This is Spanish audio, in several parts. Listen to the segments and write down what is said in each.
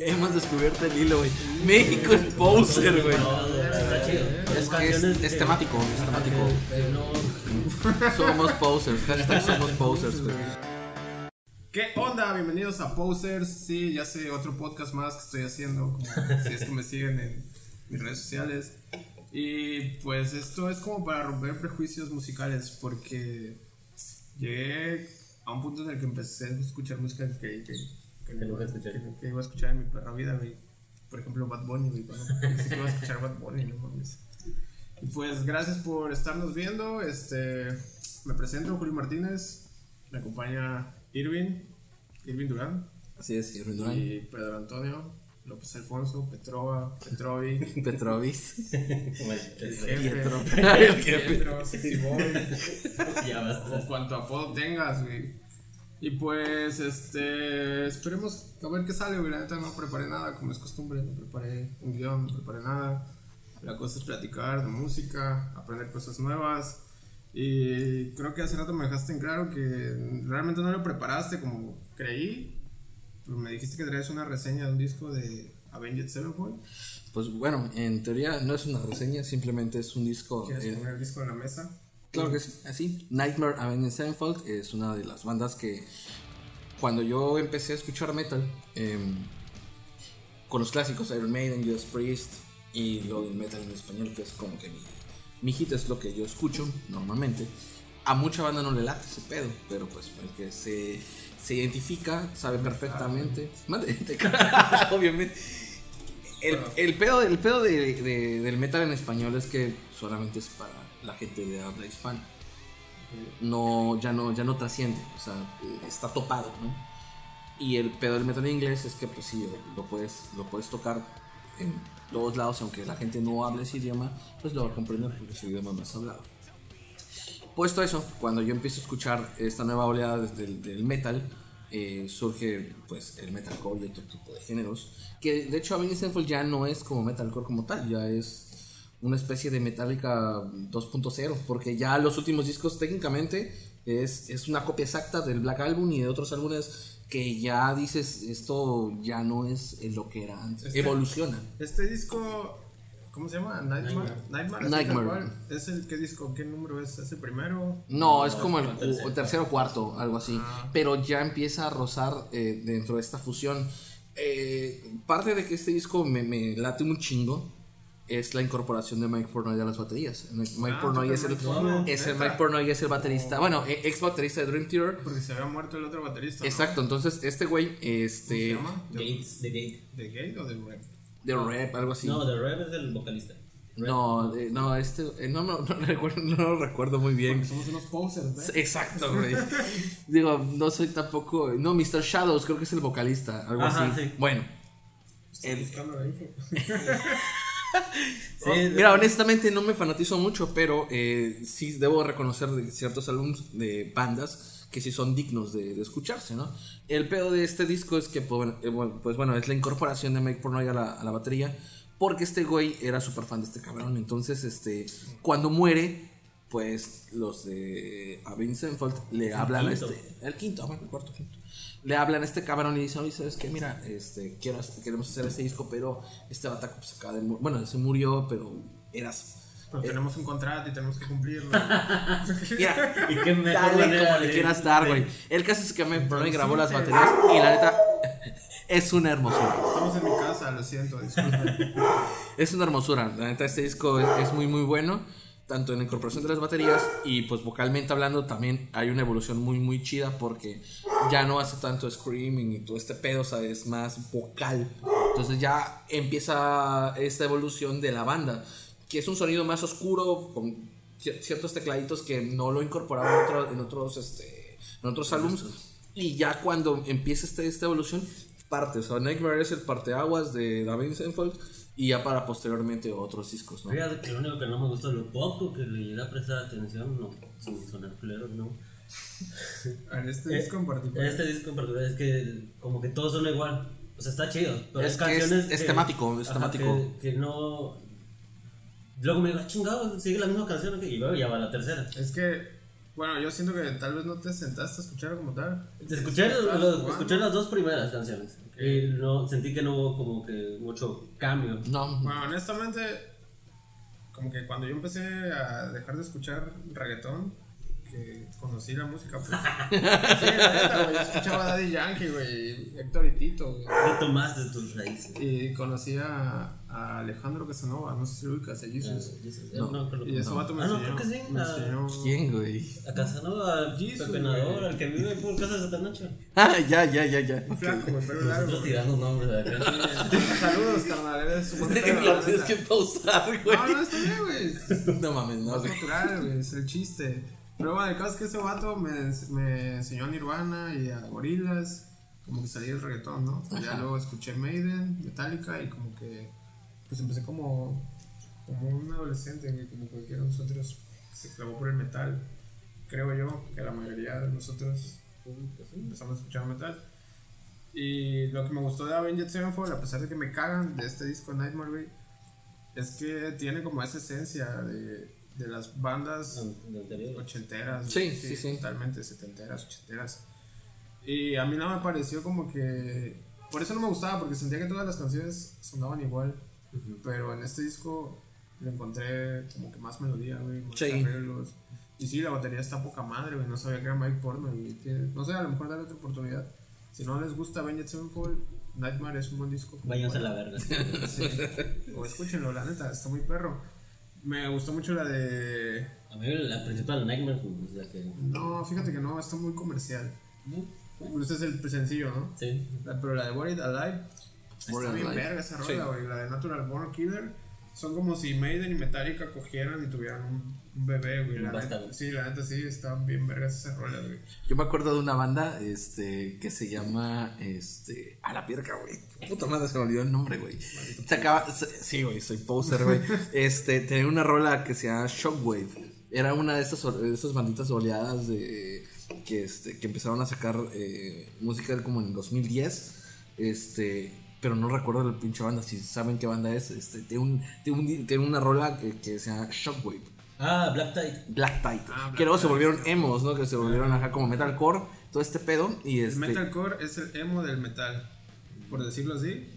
Hemos descubierto el hilo, güey. México es poser, güey. Está chido. Es, que es, es temático, es temático. Somos posers, hashtag somos posers, güey. ¿Qué onda? Bienvenidos a Posers. Sí, ya sé, otro podcast más que estoy haciendo. Como, si es que me siguen en mis redes sociales. Y pues esto es como para romper prejuicios musicales. Porque llegué a un punto en el que empecé a escuchar música que, que, que, Que nunca escuché. que- que iba a escuchar en mi perra vida, güey. Por ejemplo, Bad Bunny, güey. pensé que iba a escuchar Bad Bunny, no mames. Y pues gracias por estarnos viendo. Este, me presento, Julio Martínez. Me acompaña Irving, Irving Durán Así es, Irving Durán. y Pedro Antonio, López Alfonso, Petrova, Petrovi, Petrovis. El- el el- jefe, Pietro. El jefe. Pietro, Boy, Ya o basta. cuanto apodo tengas, güey. Y pues, este, esperemos a ver qué sale, güey. La neta no preparé nada, como es costumbre, no preparé un guion, no preparé nada. La cosa es platicar de música, aprender cosas nuevas. Y creo que hace rato me dejaste en claro que realmente no lo preparaste como creí. Pero me dijiste que traías una reseña de un disco de Avenged Sevenfold. Pues bueno, en teoría no es una reseña, simplemente es un disco. ¿Quieres eh, poner el disco en la mesa? Claro que sí, así. Nightmare Avenged Sevenfold es una de las bandas que cuando yo empecé a escuchar metal, em, con los clásicos Iron Maiden, Judas Priest y lo del metal en español, que es como que mi, mi hit es lo que yo escucho normalmente. A mucha banda no le late ese pedo, pero pues el que se, se identifica sabe perfectamente. Cara, obviamente. El, el pedo, el pedo de- de- del metal en español es que solamente es para la gente de habla hispana. No, ya no, ya no trasciende, o sea, eh, está topado, ¿no? Y el pedo del metal inglés es que pues sí, lo puedes, lo puedes tocar en todos lados, aunque la gente no hable ese idioma, pues lo va a comprender porque es el idioma más hablado. Puesto eso, cuando yo empiezo a escuchar esta nueva oleada del, metal, eh, surge pues el metalcore y otro tipo de géneros. Que de hecho Avenged Sevenfold ya no es como metalcore como tal, ya es una especie de Metallica 2.0, porque ya los últimos discos técnicamente es, es una copia exacta del Black Album y de otros álbumes que ya dices esto ya no es lo que era antes, Este- evoluciona. Este disco, ¿cómo se llama? Nightmare. Nightmare. ¿Es el qué disco? ¿Qué número es? ¿Es el primero? No, es No, como es el como el tercero. tercero o cuarto, algo así. Ah. Pero ya empieza a rozar eh, dentro de esta fusión. Eh, parte de que este disco me, me late un chingo es la incorporación de Mike Pornoy a las baterías. Mike Ah, Pornoy es el, Mike es el. Mike Pornoy es el baterista, bueno, eh, ex baterista de Dream Theater. Porque se había muerto el otro baterista. ¿no? Exacto, entonces este güey, ¿Cómo se este, llama? ¿De, Gates, de Gate. de Gate o de Rap? de rap, algo así. No, The Rev es el vocalista. No, de- no, este, eh, no, no, no recuerdo, no lo recuerdo muy bien. Porque somos unos posers, ¿ves? Exacto, güey. Digo, no soy tampoco. No, Mr. Shadows, creo que es el vocalista, algo Ajá, así. sí. Bueno, Estoy el- buscando la info. Sí, mira, honestamente no me fanatizo mucho, pero eh, sí debo reconocer de ciertos álbumes de bandas que sí son dignos de, de escucharse, ¿no? El pedo de este disco es que, pues eh, bueno, pues, bueno, es la incorporación de Mike Pornoy a la, a la batería, porque este güey era súper fan de este cabrón. Entonces, este, cuando muere, pues los de Avenged Sevenfold le hablan a este, el quinto, bueno, el cuarto, quinto. Le hablan a este cabrón y dicen, oye, ¿sabes qué? Mira, este, quiero, queremos hacer este disco, pero este bataco pues acaba de Bueno, se murió, pero eras... Pero tenemos un contrato y tenemos que cumplirlo. Mira, ¿Y qué mejor dale manera como le de- quieras dar, güey. El caso es que me grabó las baterías y la neta es una hermosura. Estamos en mi casa, lo siento, disculpen. Es una hermosura. La neta, este disco es, es muy, muy bueno. Tanto en la incorporación de las baterías y pues vocalmente hablando también hay una evolución muy, muy chida porque ya no hace tanto screaming y todo este pedo, o sea, es más vocal. Entonces ya empieza esta evolución de la banda, que es un sonido más oscuro con cier- ciertos tecladitos que no lo incorporaban en, en otros, este, en otros álbumes. Y ya cuando empieza este, esta evolución, parte. O sea, Nightmare es el parteaguas de David Senfold y ya para posteriormente otros discos, ¿no? Fíjate que lo único que no me gusta, lo poco que le llegué a prestar atención, no, sin sonar culero, no. En este disco en particular. Este disco en particular es que como que todos son igual. O sea, está chido. Pero Es es, que es- canciones es temático, es temático. Que, que no... Luego me digo, "Ah, chingado, sigue la misma canción. ok", Y luego ya va la tercera. Es que Bueno, yo siento que tal vez no te sentaste a escuchar como tal. Escuché, los- escuché las dos primeras canciones. Y no, sentí que no hubo como que mucho cambio. No, Bueno, honestamente, como que cuando yo empecé a dejar de escuchar reggaetón, que conocí la música, pues. sí, la neta, güey. Yo escuchaba Daddy Yankee, güey, Héctor y Tito, güey. Retomaste tus raíces. Y conocí a, a Alejandro Casanova, no sé si lo ubicas, a Jesus. No, no, creo que Y ese no. vato me Ah, no, enseñó. creo que sí. Me a- enseñó. ¿quién, güey? A Casanova, al Jesus, pepenador, güey. al que vive por casa de Satanacho. Ah, ya, ya, ya, ya. Un flaco, güey, pero largo. Nosotros tirando nombres de acá. Saludos, carnal, eres un buen Lo tienes que pausar, güey. No, no, está bien, güey. No mames, no, güey. natural, güey, es el chiste. Pero bueno, el caso es que ese vato me, me enseñó a Nirvana y a Gorillaz, como que salí del reggaetón, ¿no? Ya luego escuché Maiden, Metallica y como que, pues empecé como, como un adolescente, güey, como cualquiera de nosotros que se clavó por el metal. Creo yo que la mayoría de nosotros empezamos a escuchar metal. Y lo que me gustó de Avenged Sevenfold, a pesar de que me cagan de este disco Nightmare, güey, es que tiene como esa esencia de, de las bandas ochenteras. Sí, güey, sí, sí. Totalmente, setenteras, ochenteras. Y a mí no me pareció como que... Por eso no me gustaba, porque sentía que todas las canciones sonaban igual. Pero en este disco le encontré como que más melodía, güey, más Sí. arreglos. Y sí, la batería está poca madre, güey. No sabía que era Mike. Tiene- No sé, a lo mejor darle otra oportunidad. Si no les gusta Avenged Sevenfold, Nightmare es un buen disco. Váyanse a la verga. Sí. O escúchenlo, la neta, está muy perro. Me gustó mucho la de. A mí la principal Nightmare pues, la que. No, fíjate que no, está muy comercial. Este es el sencillo, ¿no? Sí. La- pero la de Buried Alive. Está bien verga esa rola, güey. La de Natural Born Killer. Son como si Maiden y Metallica cogieran y tuvieran un, un bebé, güey. La neta, sí, la neta sí, está bien vergas esa rola, güey. Yo me acuerdo de una banda este, que se llama. Este, a la pierca, güey. Puta madre, se me olvidó el nombre, güey. Se acaba. se- sí, güey, soy poser, güey. Este, tenía una rola que se llama Shockwave. Era una de esas, de esas banditas oleadas de. Que, este, que empezaron a sacar eh, música como en 2010. Este. Pero no recuerdo la pinche banda. Si saben qué banda es, este, tiene, un, tiene, un- tiene una rola que, que se llama Shockwave. Ah, Black Tide. Black Tide. Ah, Black que luego se Tide, volvieron emos, ¿no? Que se volvieron acá como metalcore, todo este pedo. Y El este. metalcore es el emo del metal, por decirlo así.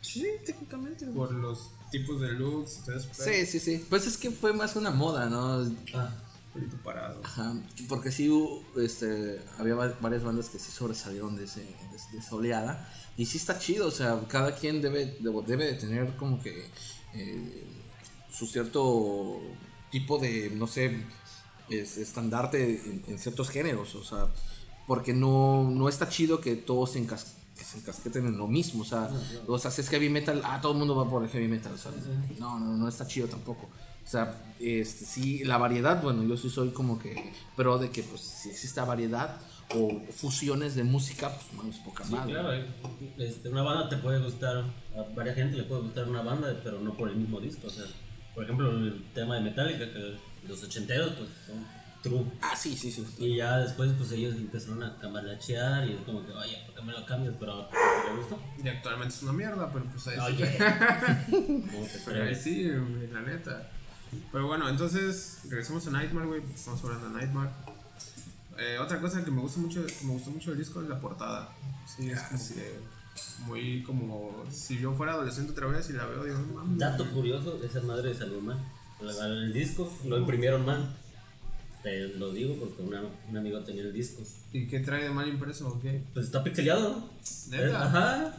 Sí, técnicamente. Por los tipos de looks, entonces, Sí, sí, sí. Pues es que fue más una moda, ¿no? Ah, pelito parado. Ajá. Porque sí este, había va- varias bandas que sí sobresalieron de, ese, de, de esa oleada. Y sí está chido, o sea, cada quien debe, debe, debe de tener como que eh, su cierto tipo de, no sé, es, estandarte en, en ciertos géneros, o sea, porque no, no está chido que todos se, encas- que se encasqueten en lo mismo, o sea, o sea, si es heavy metal, ah, todo el mundo va por el heavy metal, o sea, no, no, no está chido tampoco. O sea, este, sí, la variedad, bueno, yo sí soy como que pro de que, pues, si exista variedad o fusiones de música, pues, no es poca sí, madre. claro. eh, Este, una banda te puede gustar, a varias gente le puede gustar una banda, pero no por el mismo disco. O sea, por ejemplo, el tema de Metallica, que los ochenteros, pues son true. Ah, sí, sí, sí. Y ya después, pues ellos empezaron a cambalachear y es como que, oye, ¿por qué me lo cambias? Pero ¿te gustó? Y actualmente es una mierda, pero pues ahí sí. Oye, ¿cómo te Pero ahí sí, la neta. Pero bueno, entonces regresamos a Nightmare, güey, porque estamos hablando de Nightmare. Eh, otra cosa que me gusta mucho, que me gustó mucho del disco es la portada. Sí, es como que muy como si yo fuera adolescente otra vez y la veo digo, mames. Dato curioso, esa madre salió mal. La- El disco lo imprimieron mal. Te lo digo porque una- un amigo tenía el disco. ¿Y qué trae de mal impreso o qué? Pues está pixeleado. ¿Neta? Eh, Ajá.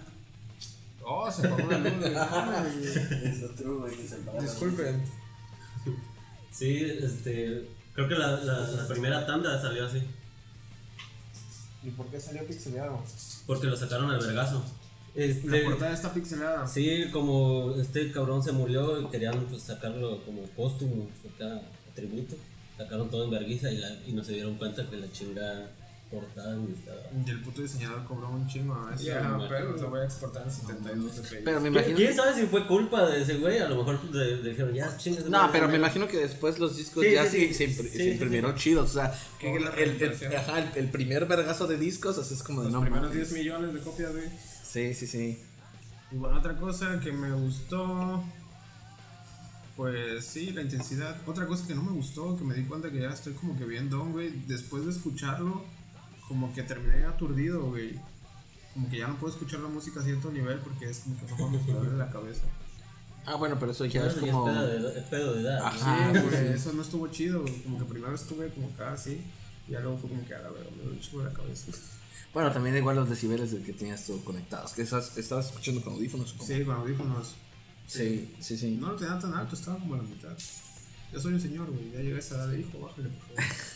Oh, se apagó la luz, güey. Disculpen. Sí, este. Creo que la, la, la primera tanda salió así. ¿Y por qué salió pixelado? Porque lo sacaron al vergazo. Este, La portada está pixelada. Sí, como este cabrón se murió y querían pues, sacarlo como póstumo, acá, tributo. Sacaron todo en vergüenza y, la- y no se dieron cuenta que la chinga Y el puto diseñador cobró un chingo a veces. Ya, Ah, me pero lo voy a exportar en 72 dpi. Pero me ¿Quién, imagino. quién sabe si fue culpa de ese güey? A lo mejor dijeron, ya chingas. No, pero me imagino que después los discos Sí, ya sí, se, sí. se impr- Sí, se sí, imprimieron chidos. O sea, que el, el- el- ajá, el- el primer vergazo de discos, así es como de Los no primeros mames. 10 millones de copias, güey. Sí, sí, sí. Y bueno, otra cosa que me gustó. Pues sí, la intensidad. Otra cosa que no me gustó, que me di cuenta que ya estoy como que bien don, güey. Después de escucharlo, como que terminé aturdido, güey. Como que ya no puedo escuchar la música a cierto nivel porque es como que no me duele la cabeza. Ah, bueno, pero eso ya Bueno, es como. pedo de, es pedo de edad. ¿no? Ajá. Sí, Ah, güey, sí. eso no estuvo chido. güey. Como que primero estuve como acá así. Y ya luego fue como que a la verga, me duele un chingo la cabeza. Bueno, también igual los decibeles de que tenías tú conectados. Que estás, estabas escuchando con audífonos. ¿o cómo? Sí, con audífonos. sí, sí. sí. No lo tenía tan alto, estaba como a la mitad. Yo soy un señor, güey. Ya llegué a esa edad de hijo, bájale, por favor.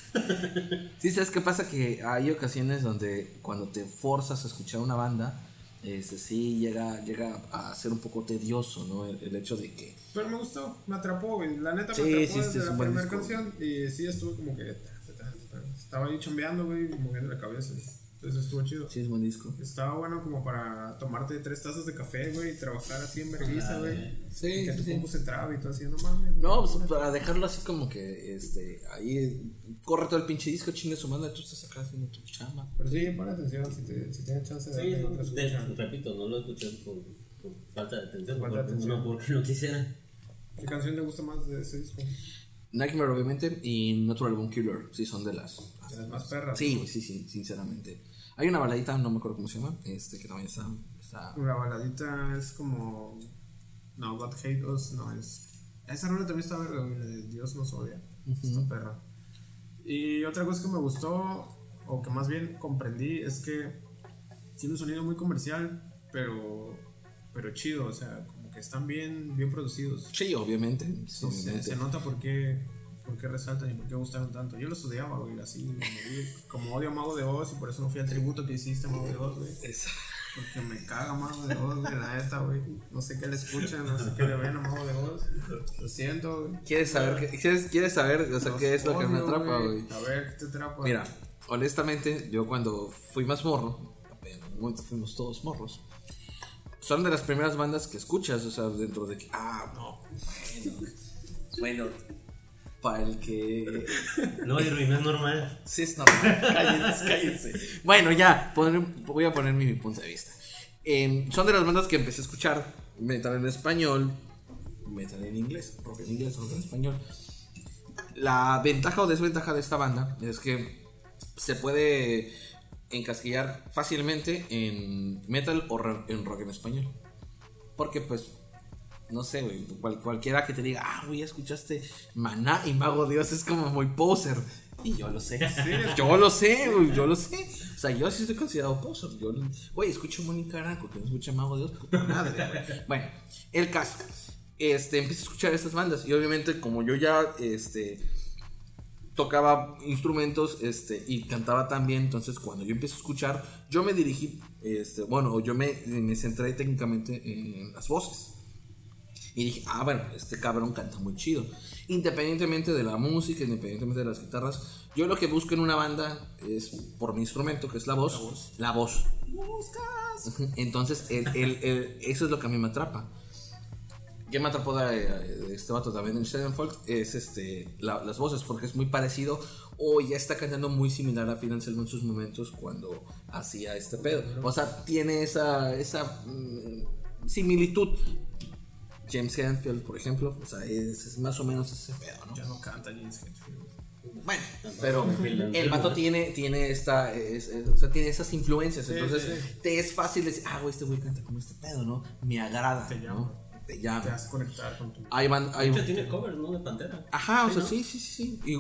Sí, ¿sabes qué pasa? Que hay ocasiones donde cuando te forzas a escuchar una banda, este, sí llega, llega a ser un poco tedioso, ¿no? El, el hecho de que... Pero me gustó, me atrapó, güey. La neta me Sí, atrapó sí, desde es la primera canción. Y sí, estuve como que. Estaba ahí chambeando, güey, moviendo la cabeza. Entonces estuvo chido. Sí, es buen disco. Estaba bueno como para tomarte tres tazas de café, güey, y trabajar así en vergüenza, güey. Sí, Y que tu sí. compu se trabe y todo así, no mames. No, pues para dejarlo así como que, este, ahí corre todo el pinche disco, chingue su madre, tú estás acá haciendo tu chamba. Pero sí, pon atención si, te, si tienes chance de Sí, no, escucha. repito, no lo escuché por, por falta de atención. Falta de porque- atención. No porque no quisiera. ¿Qué canción te gusta más de ese disco? Nightmare, obviamente, y Natural Bone Killer, sí, son de las... De las más perras. Sí, sí, sí, sinceramente. Hay una baladita, no me acuerdo cómo se llama, este, que también está... está La baladita es como. No, God Hate Us, no es. Esa rola también está verga, Dios nos odia. Está perra. Y otra cosa que me gustó, o que más bien comprendí, es que tiene un sonido muy comercial, pero. pero chido, o sea, como que están bien, bien producidos. Sí, obviamente. sí, Se, obviamente. se nota por qué, por qué resaltan y por qué gustaron tanto. Yo los odiaba, güey, así, morí. como odio a Mago de Oz y por eso no fui al tributo que hiciste a Mago de Oz, güey. Porque me caga Mago de Oz, güey, la neta, güey. No sé qué le escuchan, no sé qué le ven a Mago de Oz. Lo siento, güey. ¿Quieres saber, qué, quieres, quieres saber o sea, Los qué es lo que me atrapa, güey? A ver, ¿qué te atrapa? Mira, honestamente, yo cuando fui más morro, en un momento fuimos todos morros, son de las primeras bandas que escuchas, o sea, dentro de que, ah, no, bueno, bueno, para el que... No, Irving, es normal. Sí, es normal, cállense, cállense. Bueno, ya, poner- voy a poner mi punto de vista. Em, son de las bandas que empecé a escuchar metal en español, metal en inglés, rock en inglés, rock en español. La ventaja o desventaja de esta banda es que se puede encasquillar fácilmente en metal o en rock en español. Porque pues, no sé, güey, cual- cualquiera que te diga, ah, güey, escuchaste Maná y Mago Dios es como muy poser. Y yo lo sé. yo lo sé, güey, yo lo sé. O sea, yo sí estoy considerado poser. Yo, güey, escucho Mónica Aranco, que no escucha Mago Dios, puta madre, güey. Bueno, el caso. Este, empiezo a escuchar estas bandas. Y obviamente, como yo ya, este, tocaba instrumentos este, y cantaba también. Entonces, cuando yo empecé a escuchar, yo me dirigí, este, bueno, yo me, me centré técnicamente en las voces. Y dije, ah, bueno, este cabrón canta muy chido. Independientemente de la música, independientemente de las guitarras, yo lo que busco en una banda es por mi instrumento, que es la voz. La voz. Entonces, el- el- el- eso es lo que a mí me atrapa. ¿Qué me atrapó de, de este vato también en Steinfold? Es este, la- las voces, porque es muy parecido o ya está cantando muy similar a Phil Anselmo en sus momentos cuando hacía este pedo. O sea, tiene esa, esa mm, similitud. James Hetfield, por ejemplo, o sea, es, es más o menos ese pedo, ¿no? Ya no canta James Hetfield. Bueno, pero el vato tiene, tiene esta, es- es- o sea, tiene esas influencias, entonces sí, te es fácil decir, ah, güey, este güey canta como este pedo, ¿no? Me agrada, Te llama. ¿no? Te llama. Te hace conectar con tu. Hay ban- hay- De hecho, tiene cover, ¿no? De Pantera. Ajá, o Sí, sea, ¿no? sí, sí, sí, sí. Y,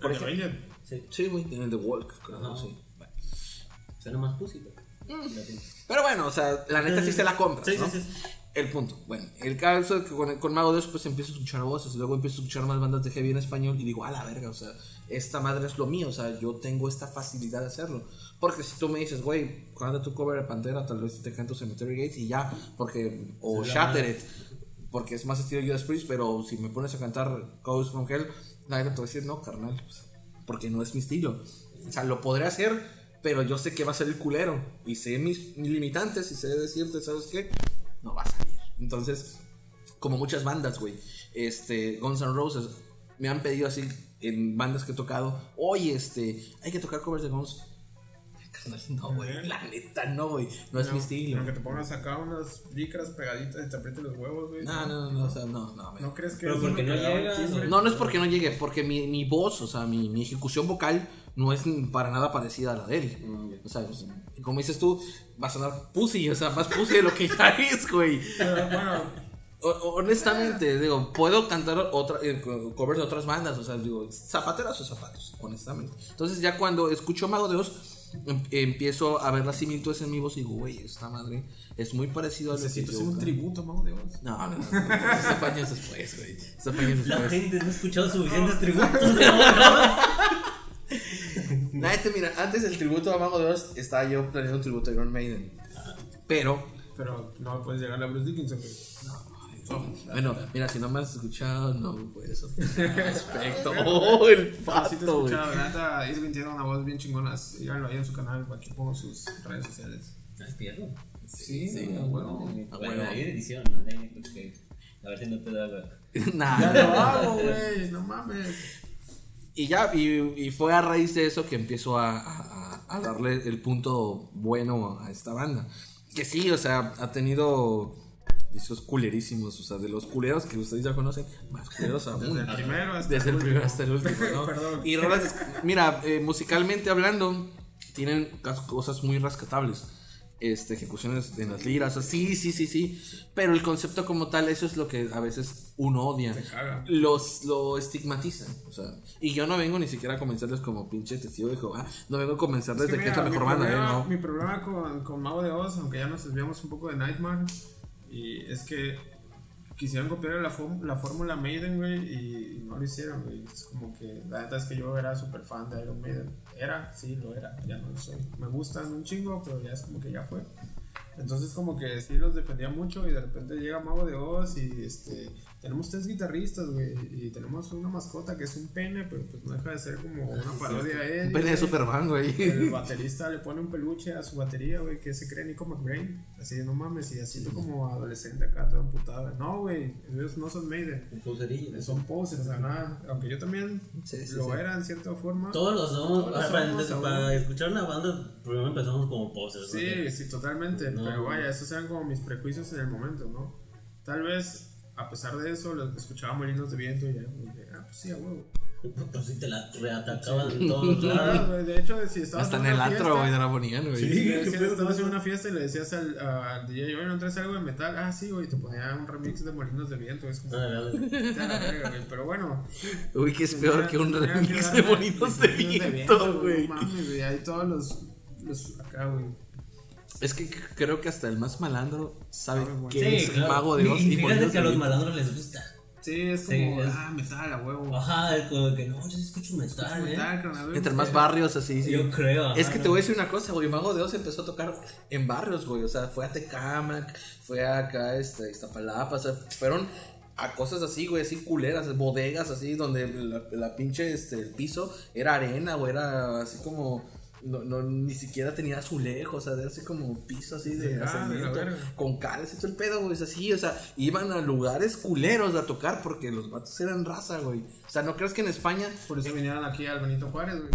por ejemplo, ejemplo, Sí. sí, güey, tiene The Walk, creo, Ajá. sí. Bueno. Suena más pussy, pero. Pero bueno, o sea, la neta sí se la compras, Sí, ¿no? sí, sí. El punto. Bueno, el caso es que con, con Mago Dios pues empiezo a escuchar voces, luego empiezo a escuchar más bandas de heavy en español y digo, a la verga, o sea, esta madre es lo mío, o sea, yo tengo esta facilidad de hacerlo. Porque si tú me dices, güey, canta tu cover de Pantera, tal vez te canto Cemetery Gates y ya, porque, o Sí, Shattered, porque es más estilo Judas Priest, pero si me pones a cantar Ghost from Hell, nadie te va a decir, no, carnal, pues, porque no es mi estilo. O sea, lo podré hacer, pero yo sé que va a ser el culero. Y sé mis, mis limitantes y sé decirte, ¿sabes qué? No va a salir. Entonces, como muchas bandas, güey, este, Guns N' Roses, me han pedido así en bandas que he tocado, oye, este, hay que tocar covers de Guns. No, güey. La neta, no, güey. No es mi estilo. Aunque te pongas acá unas licras pegaditas y te aprieten los huevos, güey. No, no, no, o sea, no, no. güey. ¿No crees que Pero es porque no que timbre? No, no es porque no llegue, porque mi, mi voz, o sea, mi, mi ejecución vocal no es para nada parecida a la de él. O sea, pues, como dices tú, va a sonar pussy, o sea, más pussy de lo que ya es, güey. Pero bueno, honestamente, digo, puedo cantar otra, eh, co- covers de otras bandas, o sea, digo, zapateras o zapatos, honestamente. Entonces, ya cuando escucho Mago de Oz, em- empiezo a ver las similitudes en mi voz y digo, güey, esta madre es muy parecido a lo que necesito yo hacer un canto". tributo, Mago de Oz. No, no, no, no, después, güey. Años La después. gente no ha escuchado suficientes tributos de ahora. Nada, este, mira, antes del tributo a Mago de Oz, estaba yo planeando un tributo a Iron Maiden. Pero, Pero no puedes llegar a Bruce Dickinson, güey. bueno, mira, si no me has escuchado, no al respecto. Oh, el Ah, sí te he pato, güey. escuchado, la neta, Irving tiene una voz bien chingona. Síganlo ahí en su canal, aquí pongo sus redes sociales. Ah, es pierdo. Sí, sí, a huevo. A Bueno, hay edición, ¿no? A ver si no te da. Nah. Ya lo hago, güey, no mames. Y ya, y, y fue a raíz de eso que empiezo a, a- a darle el punto bueno a esta banda. Que sí, o sea, ha tenido esos culerísimos, o sea, de los culeros que ustedes ya conocen, más culeros aún. Desde el primero hasta Desde el primero hasta el último, ¿no? Perdón. Y rolas, mira, eh, musicalmente hablando, tienen cosas muy rescatables. Este, ejecuciones en las liras, o sea, sí, sí, sí, sí. Pero el concepto como tal, eso es lo que a veces uno odia. Caga. Los, lo estigmatizan, o sea. Y yo no vengo ni siquiera a convencerles como pinche testigo de Jehová. No vengo a convencerles de que es la mira, mejor banda, ¿eh? No. Mi problema con, con Mago de Oz, aunque ya nos desviamos un poco de Nightmare, y es que quisieron copiar la, la fórmula Maiden, güey, y, y no lo hicieron, güey. Es como que la neta es que yo era súper fan de Iron Maiden. Era, sí, lo era, ya no lo soy. Me gustan un chingo, pero ya es como que ya fue. Entonces como que sí los defendía mucho y de repente llega Mago de Oz y este tenemos tres guitarristas, güey, y tenemos una mascota que es un pene, pero pues no deja de ser como una parodia a él. Un pene de. Superman, güey. El baterista le pone un peluche a su batería, güey, que se cree Nico McBrain. Así de no mames, y así tú como adolescente acá, toda amputada. No, güey, ellos no son Maiden. Pulserillas. Son posers, o sea, nada. Aunque yo también Sí, sí, lo sí. era en cierta forma. Todos lo somos. Ah, para, somos, para escuchar una banda, primero empezamos como posers. Sí, sí, totalmente. No. Pero vaya, esos eran como mis prejuicios en el momento, ¿no? Tal vez, a pesar de eso, lo- escuchaba molinos de viento y ya, ah, pues sí, a huevo. Pues sí, te la reatacaban en todos Claro, lados. güey, de hecho, si estabas Hasta en una el antro, fiesta- güey, de la ponían, güey. Sí, Sí, decías, estabas en una fiesta y le decías al, al DJ, oye, ¿no traes algo de metal? Ah, sí, güey, te ponía un remix de Molinos de Viento. Es como, Ah, Pero bueno. Uy, que es peor que un que remix de bonitos de Molinos viento, güey. No mames, güey, ahí todos los, los acá, güey. Es que creo que hasta el más malandro sabe güey. que Sí, es claro. mago de Oz Y y fíjate que a los malandros les gusta. Sí, es Sí, como, es- ah, metal a huevo. Ajá, es como que no, yo sí escucho metal, ¿eh? metal, güey, Entre más barrios así, sí. Yo creo. Es que te voy a decir una cosa, güey. Mago de Oz empezó a tocar en barrios, güey. O sea, fue a Tecamac, fue acá, este, Iztapalapa. O sea, fueron a cosas así, güey, así culeras, bodegas así, donde la, la pinche, este, el piso era arena, güey. Era así como. No, no, ni siquiera tenía azulejos, o sea, era así como piso así de Ah, cemento, con caras y todo el pedo, güey, es así, o sea, iban a lugares culeros a tocar porque los vatos eran raza, güey. O sea, ¿no crees que en España Por eso vinieron aquí al Benito Juárez, güey.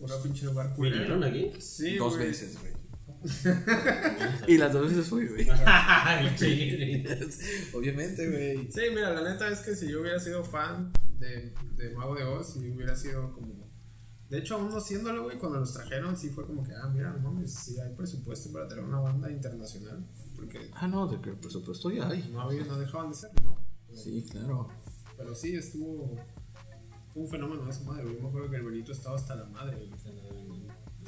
Una pinche lugar culero. ¿Vinieron aquí? Sí, dos güey. veces, güey? y las dos veces fui, güey. Obviamente, güey. Sí, mira, la neta es que si yo hubiera sido fan de, de Mago de Oz y hubiera sido como. De hecho, aún no siéndolo, güey, cuando los trajeron, sí fue como que, ah, mira, no mames, sí hay presupuesto para tener una banda internacional. Porque Ah, no, de que el presupuesto ya hay. no, había, no dejaban de serlo, ¿no? Sí, claro. Pero sí, estuvo. Fue un fenómeno de esa madre. Yo me acuerdo que el Benito estaba hasta la madre.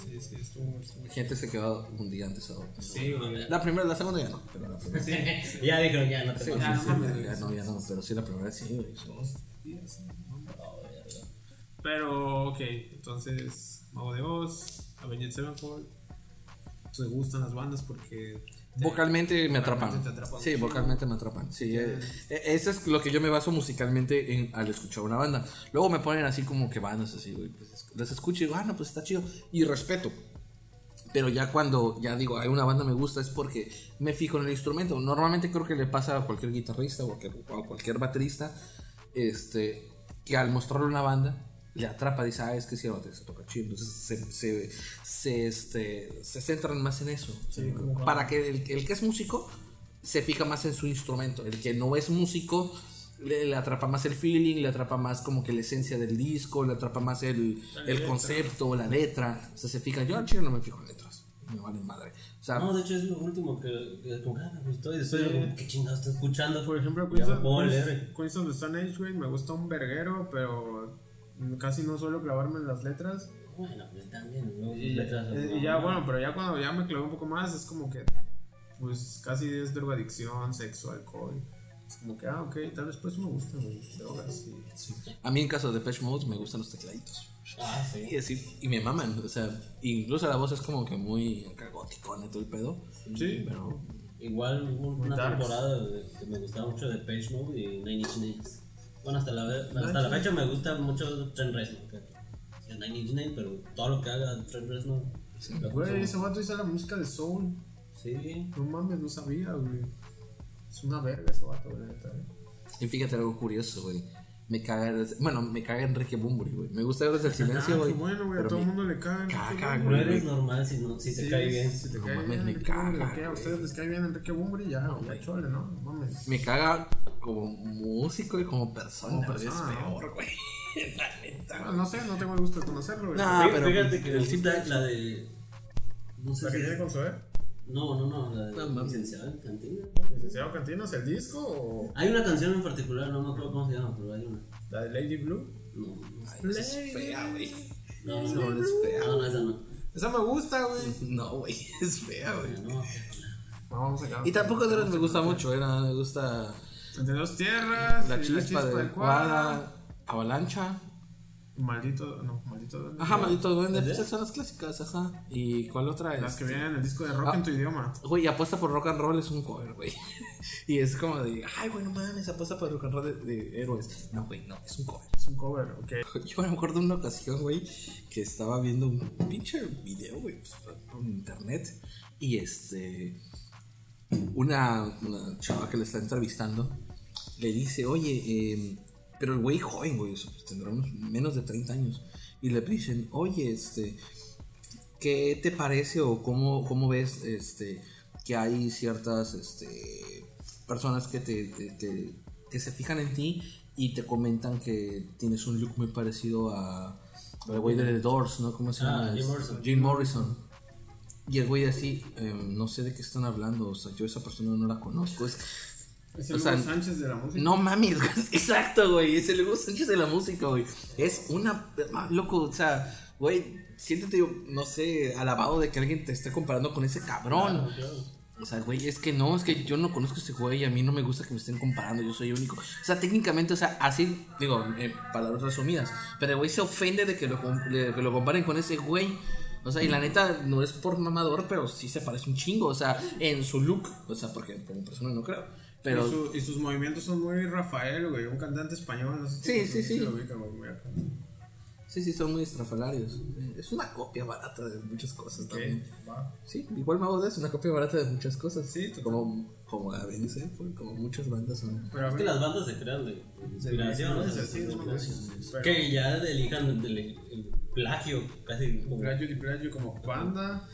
Sí, sí, estuvo. estuvo- Gente se quedó un día antes a otro. Sí, güey. La primera, la segunda ya no, pero la primera. Sí. ya dijeron, ya no te Sí, ya, sí, no sí, ya sí, no, ya no, pero sí la primera sí, güey. Dos días, no. Pero, ok, entonces, Mago de Oz, Avenged Sevenfold. ¿Te gustan las bandas porque Vocalmente me atrapan. Te atrapan Sí, vocalmente me atrapan. Sí, eh, eh, eso es lo que yo me baso musicalmente en, al escuchar una banda. Luego me ponen así como que bandas así, güey. Pues, las escucho y digo, ah, no, pues está chido. Y respeto. Pero ya cuando ya digo, hay una banda me gusta es porque me fijo en el instrumento. Normalmente creo que le pasa a cualquier guitarrista o a cualquier, a cualquier baterista este, que al mostrarle una banda le atrapa, dice, ah, es que sí, vato, se toca chido. Entonces se, se, se, este, se centran más en eso. Para que el, el que es músico se fija más en su instrumento. El que no es músico le, le atrapa más el feeling, le atrapa más como que la esencia del disco, le atrapa más el, el concepto, la letra. O sea, se fija, yo al chile no me fijo en letras. Me valen madre. O sea, No, de hecho es lo último que, que como, ah, me gustó y después como, ¿qué chingados está escuchando? Por ejemplo. Queens of the Stone Age, güey, me gusta un verguero, pero casi no suelo clavarme en las letras. Bueno, yo también, ¿no? Y, Letras, eh, y ya, bueno, pero ya cuando ya me clavé un poco más, es como que, pues casi es drogadicción, sexo, alcohol. Es como que, ah, ok, tal vez por eso me gusta, güey, drogas y... a mí en caso de Depeche Mode me gustan los tecladitos. Ah, sí. Y, así, y me maman, o sea, incluso la voz es como que muy acá gótico, todo el pedo. Sí, Pero Igual una temporada de- que me gustaba mucho de Page Mode y Nine Inch Nails. Bueno, hasta la, hasta la fecha me gusta mucho Trent Reznor. que Es Nine Inch Nails, pero todo lo que haga Trent Reznor. lo Güey, ese vato hizo la música de soul. Sí. No mames, no sabía, güey. Es una verga ese vato, güey, eh. Y fíjate algo curioso, güey. Me caga, bueno, me caga Enrique Bumburi, güey. Me gusta desde el silencio, Ah, güey. qué bueno, güey, a pero todo el mundo le caga. caga, No güey. Bunbury. eres normal si, no, si te Sí, cae bien. Si te No cae mames, bien, me caga, ¿qué? ¿A ustedes les cae bien Enrique Bunbury? Ya, No, ya chole, ¿no? No mames. Me caga como músico y como persona. Como persona, es ¿no? peor, güey. La neta. Bueno, no sé, no tengo el gusto de conocerlo, güey. Nah, Fí- pero Fíjate que el la de. No sé ¿La que tiene con Zoé? No, no, no, la de No, licenciado en cantina. ¿Licenciado Cantinas, el disco o Hay una canción en particular, no me acuerdo cómo se llama, pero hay una. la de Lady Blue? No, no, Ay, esa es fea, güey. no, Esa no, rola es fea. no, no, esa no. Esa me gusta, güey. No, güey, es fea, güey. No, No, vamos acá. Y tampoco de me gusta mucho, era, me gusta Entre dos tierras. La y Chispa de Cuadra, Avalancha. Maldito, no, maldito. duende. Ajá, Maldito Duende, pues esas son las clásicas, ajá. ¿Y cuál otra es? Las que vienen en el disco de rock Ah. en tu idioma. Güey, apuesta por rock and roll es un cover, güey. y es como de, ay, güey, no mames, apuesta por rock and roll de, de héroes. No, güey, no, es un cover. Es un cover, ok. Yo me acuerdo de una ocasión, güey, que estaba viendo un pinche video, güey, pues, por, por internet. Y este. Una, una chava que le está entrevistando le dice, oye, eh, pero el güey joven, güey, pues, tendrá unos menos de 30 años. Y le dicen, oye, este. ¿Qué te parece o cómo, cómo ves este, que hay ciertas este, personas que, te, te- te- que se fijan en ti y te comentan que tienes un look muy parecido a al güey de The Doors, ¿no? ¿Cómo se Ah, llama? Jim Es- Morrison. Jim Morrison. Y el güey así, eh, no sé de qué están hablando, o sea, yo esa persona no la conozco. Es, Es O el sea, Hugo Sánchez de la música. no mames, güey, exacto, güey. Es el Hugo Sánchez de la música, güey. Es una. ah, Loco, o sea, güey, siéntete, no sé, alabado de que alguien te esté comparando con ese cabrón. O sea, güey, es que no, es que yo no conozco a ese güey y a mí no me gusta que me estén comparando, yo soy único. O sea, técnicamente, o sea, así, digo, en palabras resumidas, pero el güey se ofende de que lo, de que lo comparen con ese güey. O sea, y la neta, no es por mamador, pero sí se parece un chingo, o sea, en su look. O sea, porque como persona no creo. Pero Y, su- y sus movimientos son muy Rafael, güey, un cantante español. No sé Sí, si- sí, sí. lo güey, acá. Sí, sí, son muy estrafalarios. Es una copia barata de muchas cosas también. Va. Sí, igual Mago es una copia barata de muchas cosas. Sí, como, como Avenged Sevenfold, como muchas bandas son. Pero a Es que las bandas se crean de inspiración, ¿no? sí. Pero- Que ya elijan el, el plagio, casi como. Plagio y plagio como panda.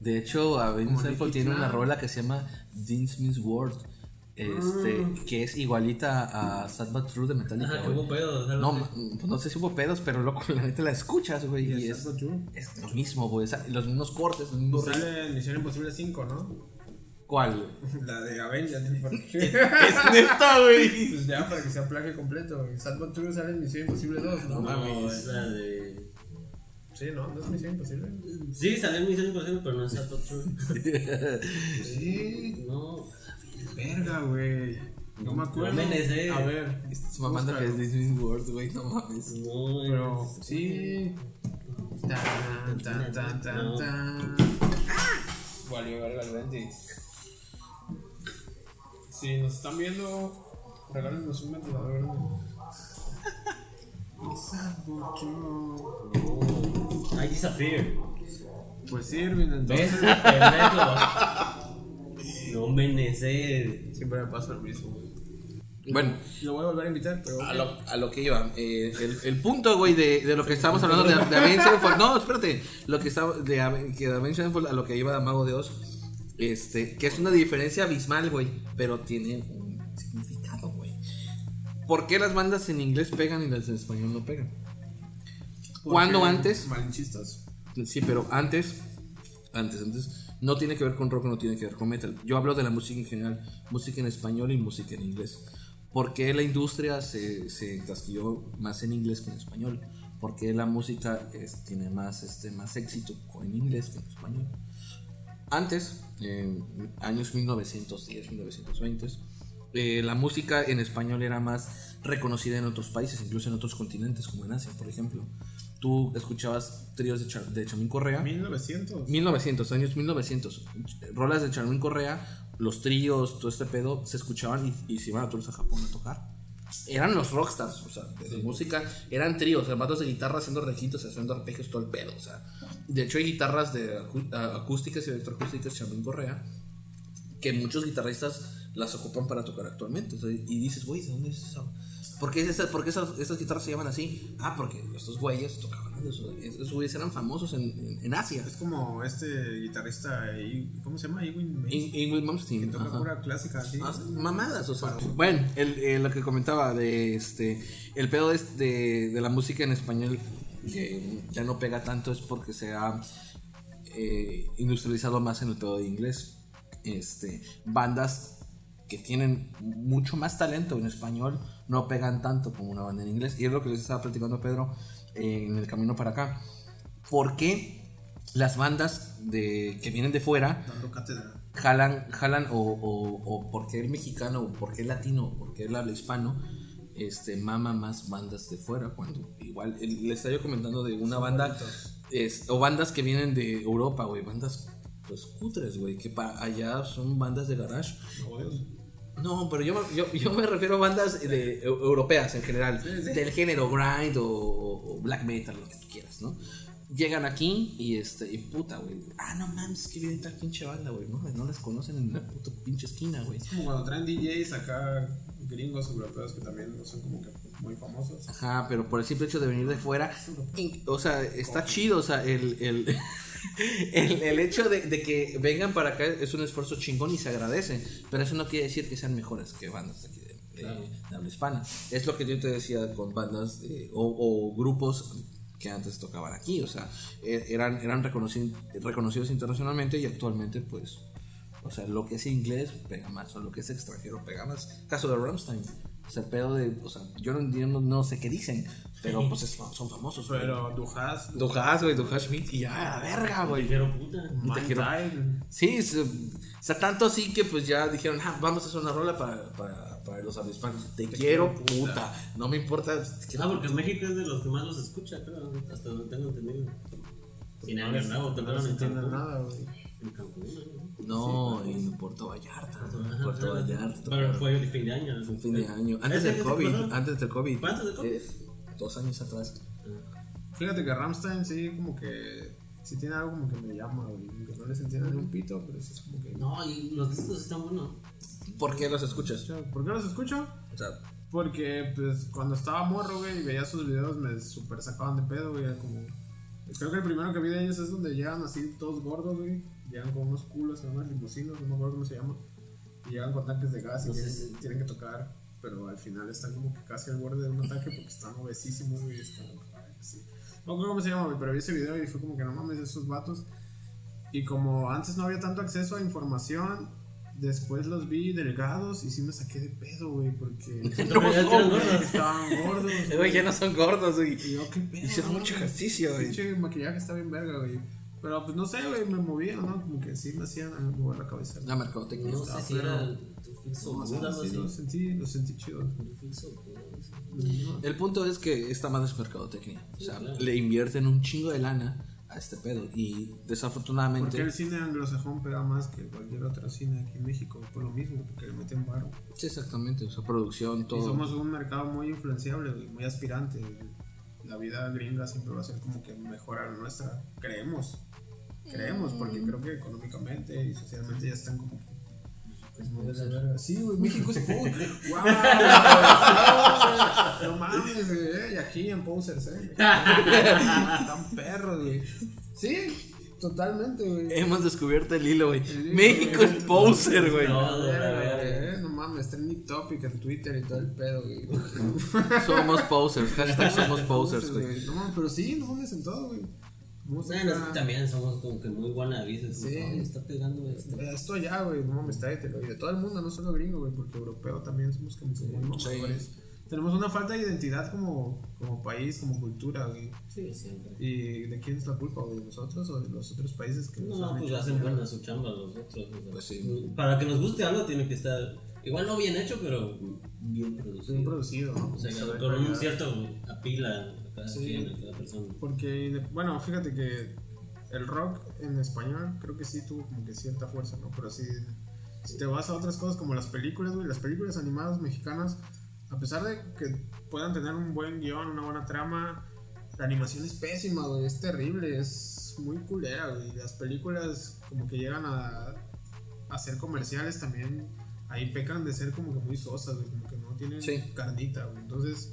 De hecho, Sevenfold Nicky tiene una rola que se llama Dance Means World. Este, Mm. que es igualita a Sad But True de Metallica. Ajá, hubo pedos. No, pues no sé si hubo pedos, pero loco, la neta la escuchas, güey. Y Y es, es lo mismo, güey. es- Los mismos cortes, los mismos. Sale en Misión Imposible 5, ¿no? ¿Cuál? La de Avengers. es neta, güey. Pues ya, para que sea plagio completo. Sad But True sale en Misión Imposible 2, ¿no? No mames. es la de. Sí, ¿no? ¿No es Misión Imposible? Sí, salió en Misión Imposible, pero no es Sad But True. Sí. No. Verga, güey. No me acuerdo. Sé. A ver. Estás mamando que es Disney World, güey, no mames. No, Pero, sí. Tan, tan, tan, tan, No. tan. Valió verga el 20. Si nos están viendo, regálenos un ventilador. No. I disappear. Pues sirven, ¿Ves? entonces. Pendejo. No me necé. Siempre me pasa lo mismo. Bueno, Lo voy a volver a invitar, pero. a lo, a lo que iba. eh, el, el punto, güey, de, de lo que estábamos hablando de, de Avenged Sevenfold. No, espérate. Lo que estaba. De, Ave- que de Avenged Sevenfold a lo que iba Mago de Oz. Este, que es una diferencia abismal, güey. Pero tiene un significado. ¿Por qué las bandas en inglés pegan y las en español no pegan? ¿Cuándo porque antes? Malinchistas. Sí, pero antes, antes, antes, no tiene que ver con rock, no tiene que ver con metal. Yo hablo de la música en general, música en español y música en inglés. ¿Por qué la industria se, se encasquilló más en inglés que en español? ¿Por qué la música es- tiene más, este, más éxito en inglés que en español? Antes, en años 1910, 1920, eh, la música en español era más reconocida en otros países, incluso en otros continentes, como en Asia, por ejemplo. Tú escuchabas tríos de, Char- de Chamín Correa. 1900. 1900, años 1900. Rolas de Charmín Correa, los tríos, todo este pedo, se escuchaban y, y se iban a todos a Japón a tocar. Eran los rockstars, o sea, de la música, eran tríos, hermanos de guitarra haciendo rejitos, haciendo arpegios, todo el pedo, o sea. De hecho, hay guitarras de acústicas y electroacústicas Charmín Correa que muchos guitarristas las ocupan para tocar actualmente. O sea, y dices, güey, ¿de dónde es eso? ¿Por qué, es esa- por qué esas, esas guitarras se llaman así? Ah, porque estos güeyes tocaban eso. Esos güeyes eran famosos en, en, en Asia. Es como este guitarrista, ¿cómo se llama? Ingrid Malmsteen. que toca ajá. pura clásica. Ah, mamadas, o sea. Bueno, el, eh, lo que comentaba de este. El pedo de, de, de la música en español que ya no pega tanto es porque se ha eh, industrializado más en el pedo de inglés. Este, bandas que tienen mucho más talento en español no pegan tanto como una banda en inglés. Y es lo que les estaba platicando Pedro eh, en el camino para acá. ¿Por qué las bandas de, que vienen de fuera jalan, jalan o, o, o porque el mexicano, o porque el latino, o porque él habla hispano, este, mama más bandas de fuera, cuando igual, el- le estaba yo comentando de una banda, es, o bandas que vienen de Europa, güey, bandas pues cutres, güey, que para allá son bandas de garage. No, pero yo, me- yo, yo me refiero a bandas de, eu- europeas en general, del género grind o, black metal, lo que tú quieras, ¿no? Llegan aquí y este, y puta, güey. Ah, no mames, que viene tal pinche banda, güey. No, no las conocen en una puta pinche esquina, güey. Como cuando traen DJs acá, gringos europeos que también no son como que muy famosos. Ajá, pero por el simple hecho de venir de fuera, o sea, está chido, o sea, el, el, el, el hecho de, de que vengan para acá es un esfuerzo chingón y se agradece, pero eso no quiere decir que sean mejores que bandas de aquí de, de- de habla hispana. Es lo que yo te decía con bandas de- o, o grupos que antes tocaban aquí, o sea, e- eran, eran reconocidos, reconocidos internacionalmente y actualmente pues... O sea, lo que es inglés pega más, o lo que es extranjero pega más. Caso de Rammstein. O sea, el pedo de. O sea, yo no, yo no, no sé qué dicen, pero pues es son famosos, güey. Pero Dujas, Dujas, güey, Dujas Schmidt, y ya, a la verga, güey. Dijeron puta. te quiero. Sí, es, eh, o sea, tanto así que pues ya dijeron, ah, vamos a hacer una rola para, para, para los avispanos. Te, quiero, puta. No me importa. Ah, porque México es de los que más los escucha, creo, hasta donde tengo entendido. Sin año nuevo, no en. En ¿no? No, en Puerto Vallarta. Puerto Vallarta. Pero fue el fin de año. Fue un fin de año. Antes ¿Ese- del COVID. Antes del COVID. ¿Fue antes del COVID? Eh, dos años atrás. Fíjate que Ramstein sí como que sí tiene algo como que me llama, güey. Que no les entiendo ni un pito, pero sí es como que. No, y los discos están buenos. ¿Por qué los escuchas? ¿Por qué los escucho? O sea, Porque pues cuando estaba morro, güey, y veía sus videos me super sacaban de pedo, güey. Como. Creo que el primero que vi de ellos es donde llegan así todos gordos, güey. Llegan con unos culos en unas limusinas, no me acuerdo cómo se llama. Y llegan con tanques de gas y No sé tienen, tienen que tocar. Pero al final están como que casi al borde de un ataque porque están obesísimos, güey. Están, ay, sí. No me acuerdo cómo se llama, güey, pero vi ese video y fue como que no mames, esos vatos. Y como antes no había tanto acceso a información, después los vi delgados y sí me saqué de pedo, güey, porque No, eran gordos. estaban gordos. güey, ya no son gordos, güey. Y yo, qué pedo. Hicieron no mucho ejercicio, güey. Pinche maquillaje está bien verga, güey. Pero pues no sé, güey, me movía, ¿no? Como que sí me hacían ah, mover la cabeza. La mercadotecnia. No sé si era el sí, lo sentí, lo sentí chido. Así. No, El punto es que esta madre es mercadotecnia. O sea, le invierten un chingo de lana a este pedo. Y Porque desafortunadamente. el cine anglosajón pega más que cualquier otro cine aquí en México, por lo mismo, porque le meten varo. Sí, exactamente. O sea, producción, Y todo. somos un mercado muy influenciable, güey, muy aspirante. La vida gringa siempre va a ser como que mejor a la nuestra. Creemos. Creemos, porque creo que económicamente y socialmente ya están como Sí, güey, México es Poser. ¡Wow! no mames, güey. Y aquí en Posers, eh. Están perros, güey. Sí, totalmente, güey. Hemos descubierto el hilo, güey. México güey. es poser, güey. No, A no, eh, No mames, trending topic en Twitter y todo el pedo, güey. Somos posers. Hashtag somos posers, güey. No mames, pero sí, no mames en todo, güey. Música. Bueno, es que también somos como que muy guanabises. Sí. Sí. me está pegando esto. Esto ya, güey, no mames, tráetelo. Y de todo el mundo, no solo gringo, güey, porque europeo también somos como que muy Sí. mamadores. Tenemos una falta de identidad como, como país, como cultura, güey. Sí, siempre. ¿Y de quién es la culpa, güey? ¿De nosotros o de los otros países que nos No, han pues hecho hacen buena su chamba los otros. o sea, Pues sí. Para que nos guste algo tiene que estar, igual no bien hecho, pero bien producido. Bien producido, ¿no? O sea, con un cierto apila cada Sí. cada persona. Porque, bueno, fíjate que el rock en español creo que sí tuvo como que cierta fuerza, ¿no? Pero sí, si te vas a otras cosas como las películas, güey, las películas animadas mexicanas, a pesar de que puedan tener un buen guion, una buena trama, la animación es pésima, güey, es terrible, es muy culera, güey. Las películas como que llegan a, a ser comerciales también, ahí pecan de ser como que muy sosas, güey, como que no tienen Sí. carnita, güey. Entonces,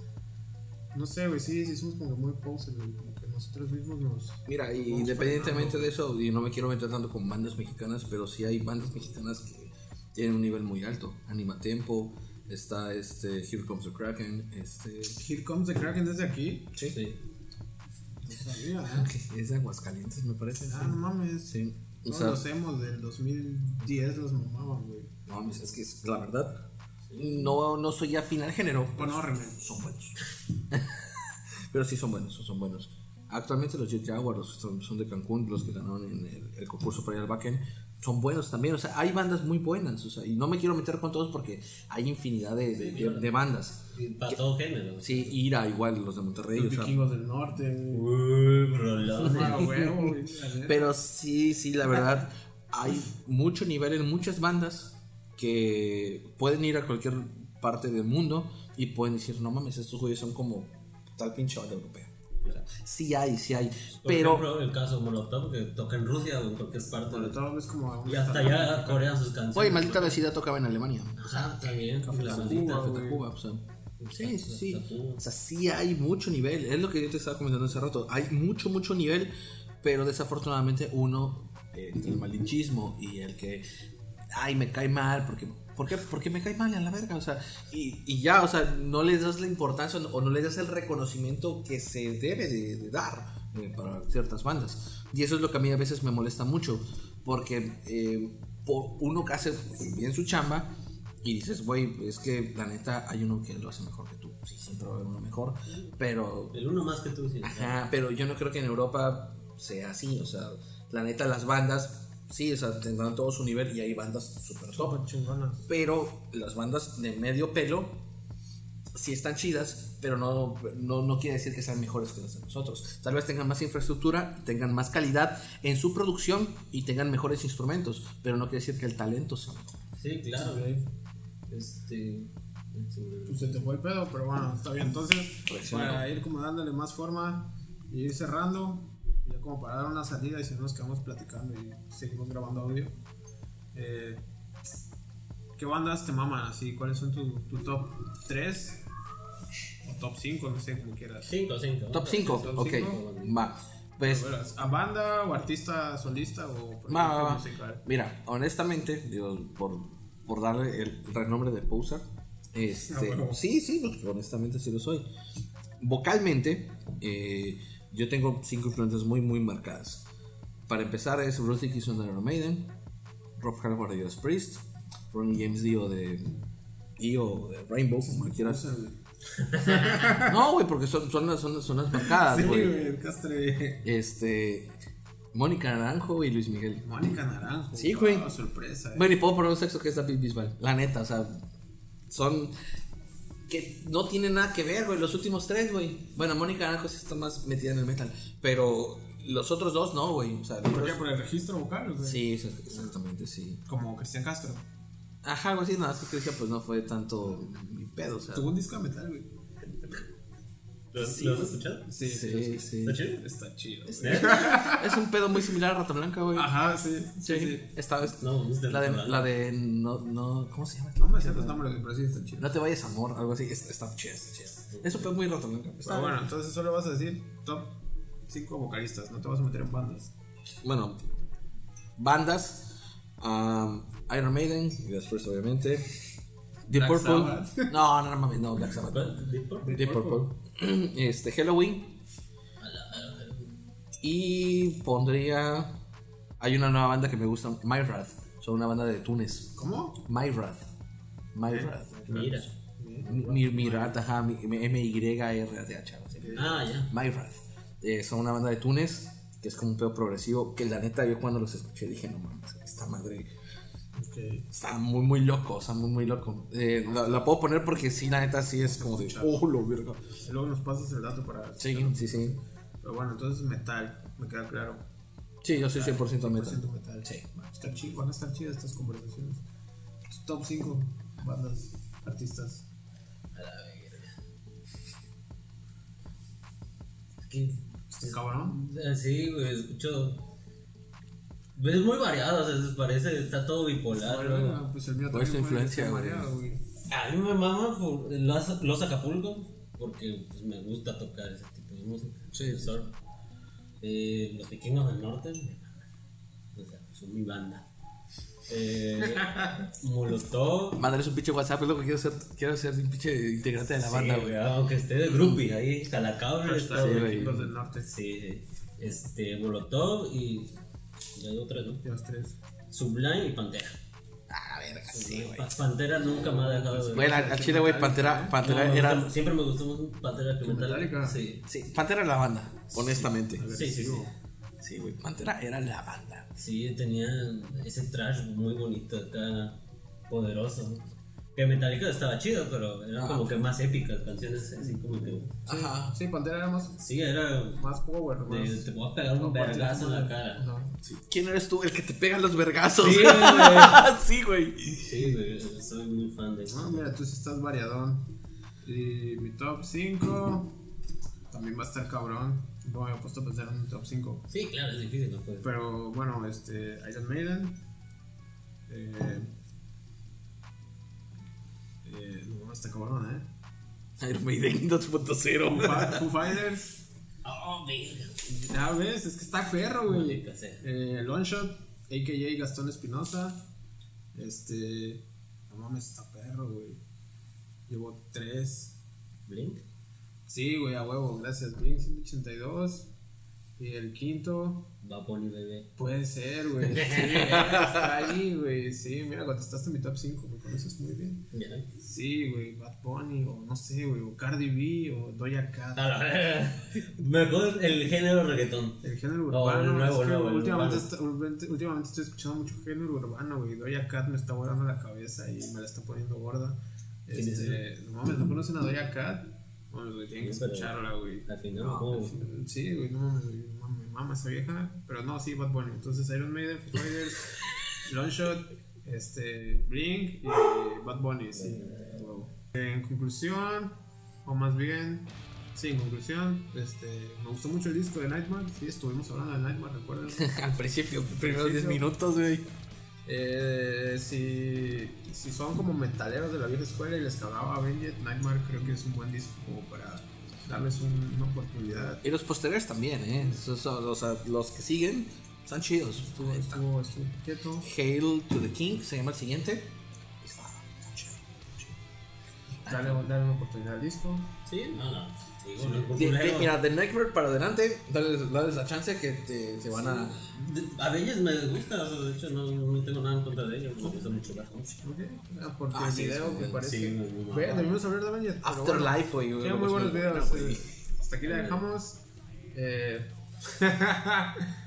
no sé, güey, sí, sí somos como muy posers, güey, como que nosotros mismos nos... Mira, y independientemente de eso, y no me quiero meter tanto con bandas mexicanas, pero sí hay bandas mexicanas que tienen un nivel muy alto. Anima Tempo, está este Here Comes the Kraken, este. Here Comes the Kraken desde aquí. Sí. Sí. No sabía, ¿eh? Es de Aguascalientes, me parece. Ah, no mames. Sí. O Todos sea, los emos del 2010 los mamaban, güey. no, mames, es que es la verdad. No, no soy afín al género. Bueno, no, remen. son buenos. Pero sí son buenos, son buenos. Actualmente los Jet Jaguars los son, son de Cancún, los que ganaron en el, el concurso para ir al backend, son buenos también. O sea, hay bandas muy buenas. O sea, y no me quiero meter con todos porque hay infinidad de, de- de- de bandas. Para todo género. Sí, Ira igual, los de Monterrey. Los o sea, vikingos del norte. Uy. Ah. Pero sí, sí, la verdad, hay mucho nivel en muchas bandas que pueden ir a cualquier parte del mundo y pueden decir, no mames, estos güeyes son como tal pinche banda europea. O sea, sí hay, sí hay. Por Pero ejemplo, el caso Molotov que toca en Rusia o en cualquier parte. Todo es como... Y hasta allá corean sus canciones. Oye, maldita vecindad tocaba en Alemania. Ajá, también. La maldita. Tacuba, o sea, sí, sí, sí. O sea, sí hay mucho nivel. Es lo que yo te estaba comentando hace rato. Hay mucho, mucho nivel, pero desafortunadamente uno, eh, entre el malinchismo y el que, ay, me cae mal, porque, ¿por qué? Porque me cae mal a la verga, o sea, y, y ya, o sea, no les das la importancia o no les das el reconocimiento que se debe de, de dar eh, para ciertas bandas. Y eso es lo que a mí a veces me molesta mucho, porque eh, por uno que hace bien su chamba, y dices, güey, es que la neta hay uno que lo hace mejor que tú. Sí, siempre va a haber uno mejor. Pero, El uno más que tú, sí. ajá, pero yo no creo que en Europa sea así. O sea, la neta, las bandas, sí, o sea, tendrán todo su nivel y hay bandas súper top. Chingonas. Pero las bandas de medio pelo sí están chidas, pero no, no, no quiere decir que sean mejores que las de nosotros. Tal vez tengan más infraestructura, tengan más calidad en su producción y tengan mejores instrumentos, pero no quiere decir que el talento sea mejor. Sí, claro. Este. Pues se te fue el pedo, pero bueno, está bien. Entonces, Reaccionó. para ir como dándole más forma y ir cerrando, ya como para dar una salida y si no nos quedamos platicando y seguimos grabando audio. eh, ¿Qué bandas te maman así? ¿Cuáles son tu, tu top 3? O top 5, no sé, como quieras. Cinco, cinco. Top 5, Top ok, va. Pues A ver, ¿A banda o artista solista o Va, va, ejemplo, va. musical? Mira, honestamente, digo, por, por darle el renombre de Poser, este, Ah, bueno. sí, sí, porque honestamente sí lo soy. Vocalmente, eh, yo tengo cinco influencias muy, muy marcadas. Para empezar es Bruce Dickinson de Iron Maiden, Rob Halford de Judas Priest, Ronnie James Dio de Dio de Rainbow, como quieras. No, güey, porque son, son, las, son, son las marcadas, Sí, güey. castre. Este, Mónica Naranjo y Luis Miguel. Mónica Naranjo. Sí, güey. Wow, sorpresa. eh. Bueno, y puedo poner un sexo que es David Bisbal. La neta, o sea, son. Que no tienen nada que ver, güey. Los últimos tres, güey. Bueno, Mónica Naranjo sí está más metida en el metal. Pero los otros dos no, güey. O sea, ¿Por qué? otros- ¿Por el registro vocal? qué? Sí, exactamente, sí. Como Cristian Castro. Ajá, algo así, nada, más que Cristian, pues no fue tanto mi pedo, o sea. Tuvo un disco de metal, güey. ¿Lo, ¿Lo has escuchado? Sí, Sí, sí. ¿Está chido? Está chido. ¿Es güey. neta? Es un pedo muy similar a Rata Blanca, güey. Ajá, sí. Sí, Sí, sí. Esta vez. No, es de la de, la de no, no, ¿cómo se llama? No me sé los nombres, pero sí está chido. No te vayas amor, algo así. Está, está chida, está chida. Es un pedo muy Rata Blanca. Está Pero bueno, entonces solo vas a decir top 5 vocalistas, no te vas a meter en bandas. Bueno, bandas. um, Iron Maiden, y después obviamente. Deep Black Purple. Sabbath. No, no, no mames, no, Black Sabbath. ¿Deep Purple? Deep Purple. Este, Halloween. Y pondría. Hay una nueva banda que me gusta, Myrath. Son una banda de Túnez. ¿Cómo? Myrath. Myrath. Mira. Mi- Mirat, ajá, M-Y-R-A-T-H. Ah, ya. Myrath. Eh, son una banda de Túnez que es como un pedo progresivo. Que la neta, yo cuando los escuché dije, no mames, esta madre Ok. está muy, muy loco. O sea, muy, muy loco. Eh, la, la puedo poner porque sí, la neta, sí es como de, oh, lo verga. Y luego nos pasas el dato para. Sí, sí, sí. Pero bueno, entonces metal, me queda claro. Sí, yo soy 100% 100% metal. metal. Sí. Chido, van a estar chidas estas conversaciones. Top 5 bandas, artistas. A la verga. Este cabrón. eh, Sí, güey, escucho. Es muy variado, o sea, parece, está todo bipolar. Bueno, pues el mío fue influencia, este güey. A mí me mama por los, los Acapulco, porque pues, me gusta tocar ese tipo de música. Sí, surf. Eh, los vikingos del norte, me maman. O sea, son mi banda. Eh, Molotov. Mándales un pinche WhatsApp, es lo que quiero ser. Quiero ser un pinche integrante de la banda, Sí, güey. Aunque esté de groupie ahí, está, Sí. Vikingos del norte. Sí, sí. Este, Molotov y. Y hay otras, ¿no? Ya tres. Sublime y Pantera. Ah, verga, sí, güey. Pa- Pantera nunca me ha dejado de. Bueno, al chile, güey, Pantera, No, Pantera me era. gusta- siempre me gustó más Pantera que Metallica. Metallica. Sí. Sí, Pantera era la banda, honestamente. Sí, sí, sí. Sí, güey, Pantera era la banda. Sí, tenía ese trash muy bonito acá, poderoso. Que Metallica estaba chido, pero eran como que más épicas canciones, así como que. Ajá. Sí, Pantera era más, Sí, era. más power, de, más. te voy a pegar un vergazo en la cara. Ajá. Sí. ¿Quién eres tú? El que te pega los vergazos. Sí, güey. sí, güey. Sí, güey, soy muy fan de Ah, eso. mira, tú sí estás variadón. Y mi top 5 también va a estar cabrón. No me había puesto a pensar en un top 5. Sí, claro, es difícil, no puedes. Pero bueno, este, Iron Maiden. Eh, eh, no, está cabrón, ¿eh? Iron Maiden 2.0. Fa- Foo Fighters. Oh. Ya ves, es que está perro, güey. Sea. Eh, Longshot, a.k.a. Gastón Espinosa. Este. No mames, está perro, güey. Llevo tres. Blink. Sí, güey, a huevo, gracias. Blink 182. Y el quinto. Va Pony Bebé. Puede ser, güey. Sí, está ahí, güey. Sí, mira, contestaste mi top 5, me conoces muy bien. Ya. Sí, güey, Bad Bunny, o no sé, güey, o Cardi B, o Doja Cat. A la verga. Mejor el género reggaetón. El género No, urbano, el nuevo, es que nuevo, últimamente, está- últimamente- estoy escuchando mucho género urbano, güey. Doja Cat me está volando la cabeza y me la está poniendo gorda. ¿Quién es Este, no mames, ¿no conocen a Doja Cat? Güey, tienen que escucharla, güey. Al final, No, ¿cómo? al sí, güey, no mames, güey, mames, mama esa vieja. Pero no, sí, Bad Bunny. Entonces, Iron Maiden, Fighters, Longshot, este, Blink y Bad Bunny, sí. huevo. En conclusión, o más bien, sí, en conclusión, este, me gustó mucho el disco de Nightmare. Sí, estuvimos hablando de Nightmare, ¿recuerdan? Al principio, primeros 10 principio. minutos, güey. Eh, si, si son como metaleros de la vieja escuela y les cagaba Avenged, Nightmare creo que es un buen disco como para darles un- una oportunidad. Y los posteriores también, ¿eh? Esos son- sea, los que siguen están chidos. Estuvo, estuvo, estuvo quieto. Hail to the King se llama el siguiente. Dale, dale una oportunidad al disco. Sí, no, no. Digo, no, De- de- mira, de Nightmare para adelante, dales, dales la chance que te, te van a. De- A veces me gusta, o sea, de hecho no, no tengo nada en contra de ellos, me gusta mucho la música. Ok, ah, porque Ah, el sí, video sí, que sí, parece. sí, muy, muy Ve, mal. debimos hablar de Avenged. pero Afterlife, güey. bueno. Tiene muy buenos videos. eh. Hasta aquí la dejamos. Eh,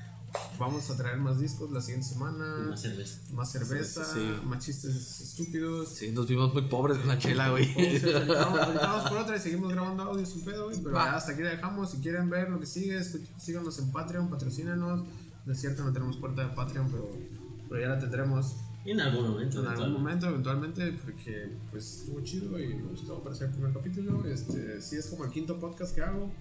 vamos a traer más discos la siguiente semana. Más cerveza. Más cerveza, Sí. más chistes estúpidos. Sí, nos vimos muy pobres con la chela, güey. Vamos- por otra y seguimos grabando audio sin pedo, güey, pero ya hasta aquí la dejamos. Si quieren ver lo que sigue, síganos en Patreon, patrocínanos. No es cierto, no tenemos puerta de Patreon, pero, pero ya la tendremos. En algún momento. En algún momento, eventualmente, porque pues estuvo chido y me gustó aparecer el primer capítulo. Este, sí es como el quinto podcast que hago,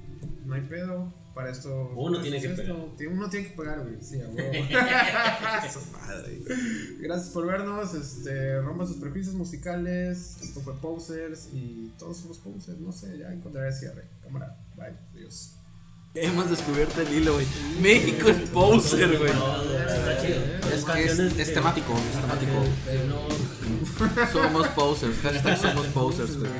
no hay pedo. Para esto. Uno para tiene que es pegar. esto. Tiene- Uno tiene que pegar, güey. Sí, a. Gracias por vernos. Este, rompa sus prejuicios musicales. Esto fue Posers y todos somos Posers. No sé, ya encontraré el cierre. Cámara, bye. Adiós. Hemos descubierto el hilo, güey. México es poser, güey. Es que es, es temático, es temático. Somos posers, hashtag somos posers, güey.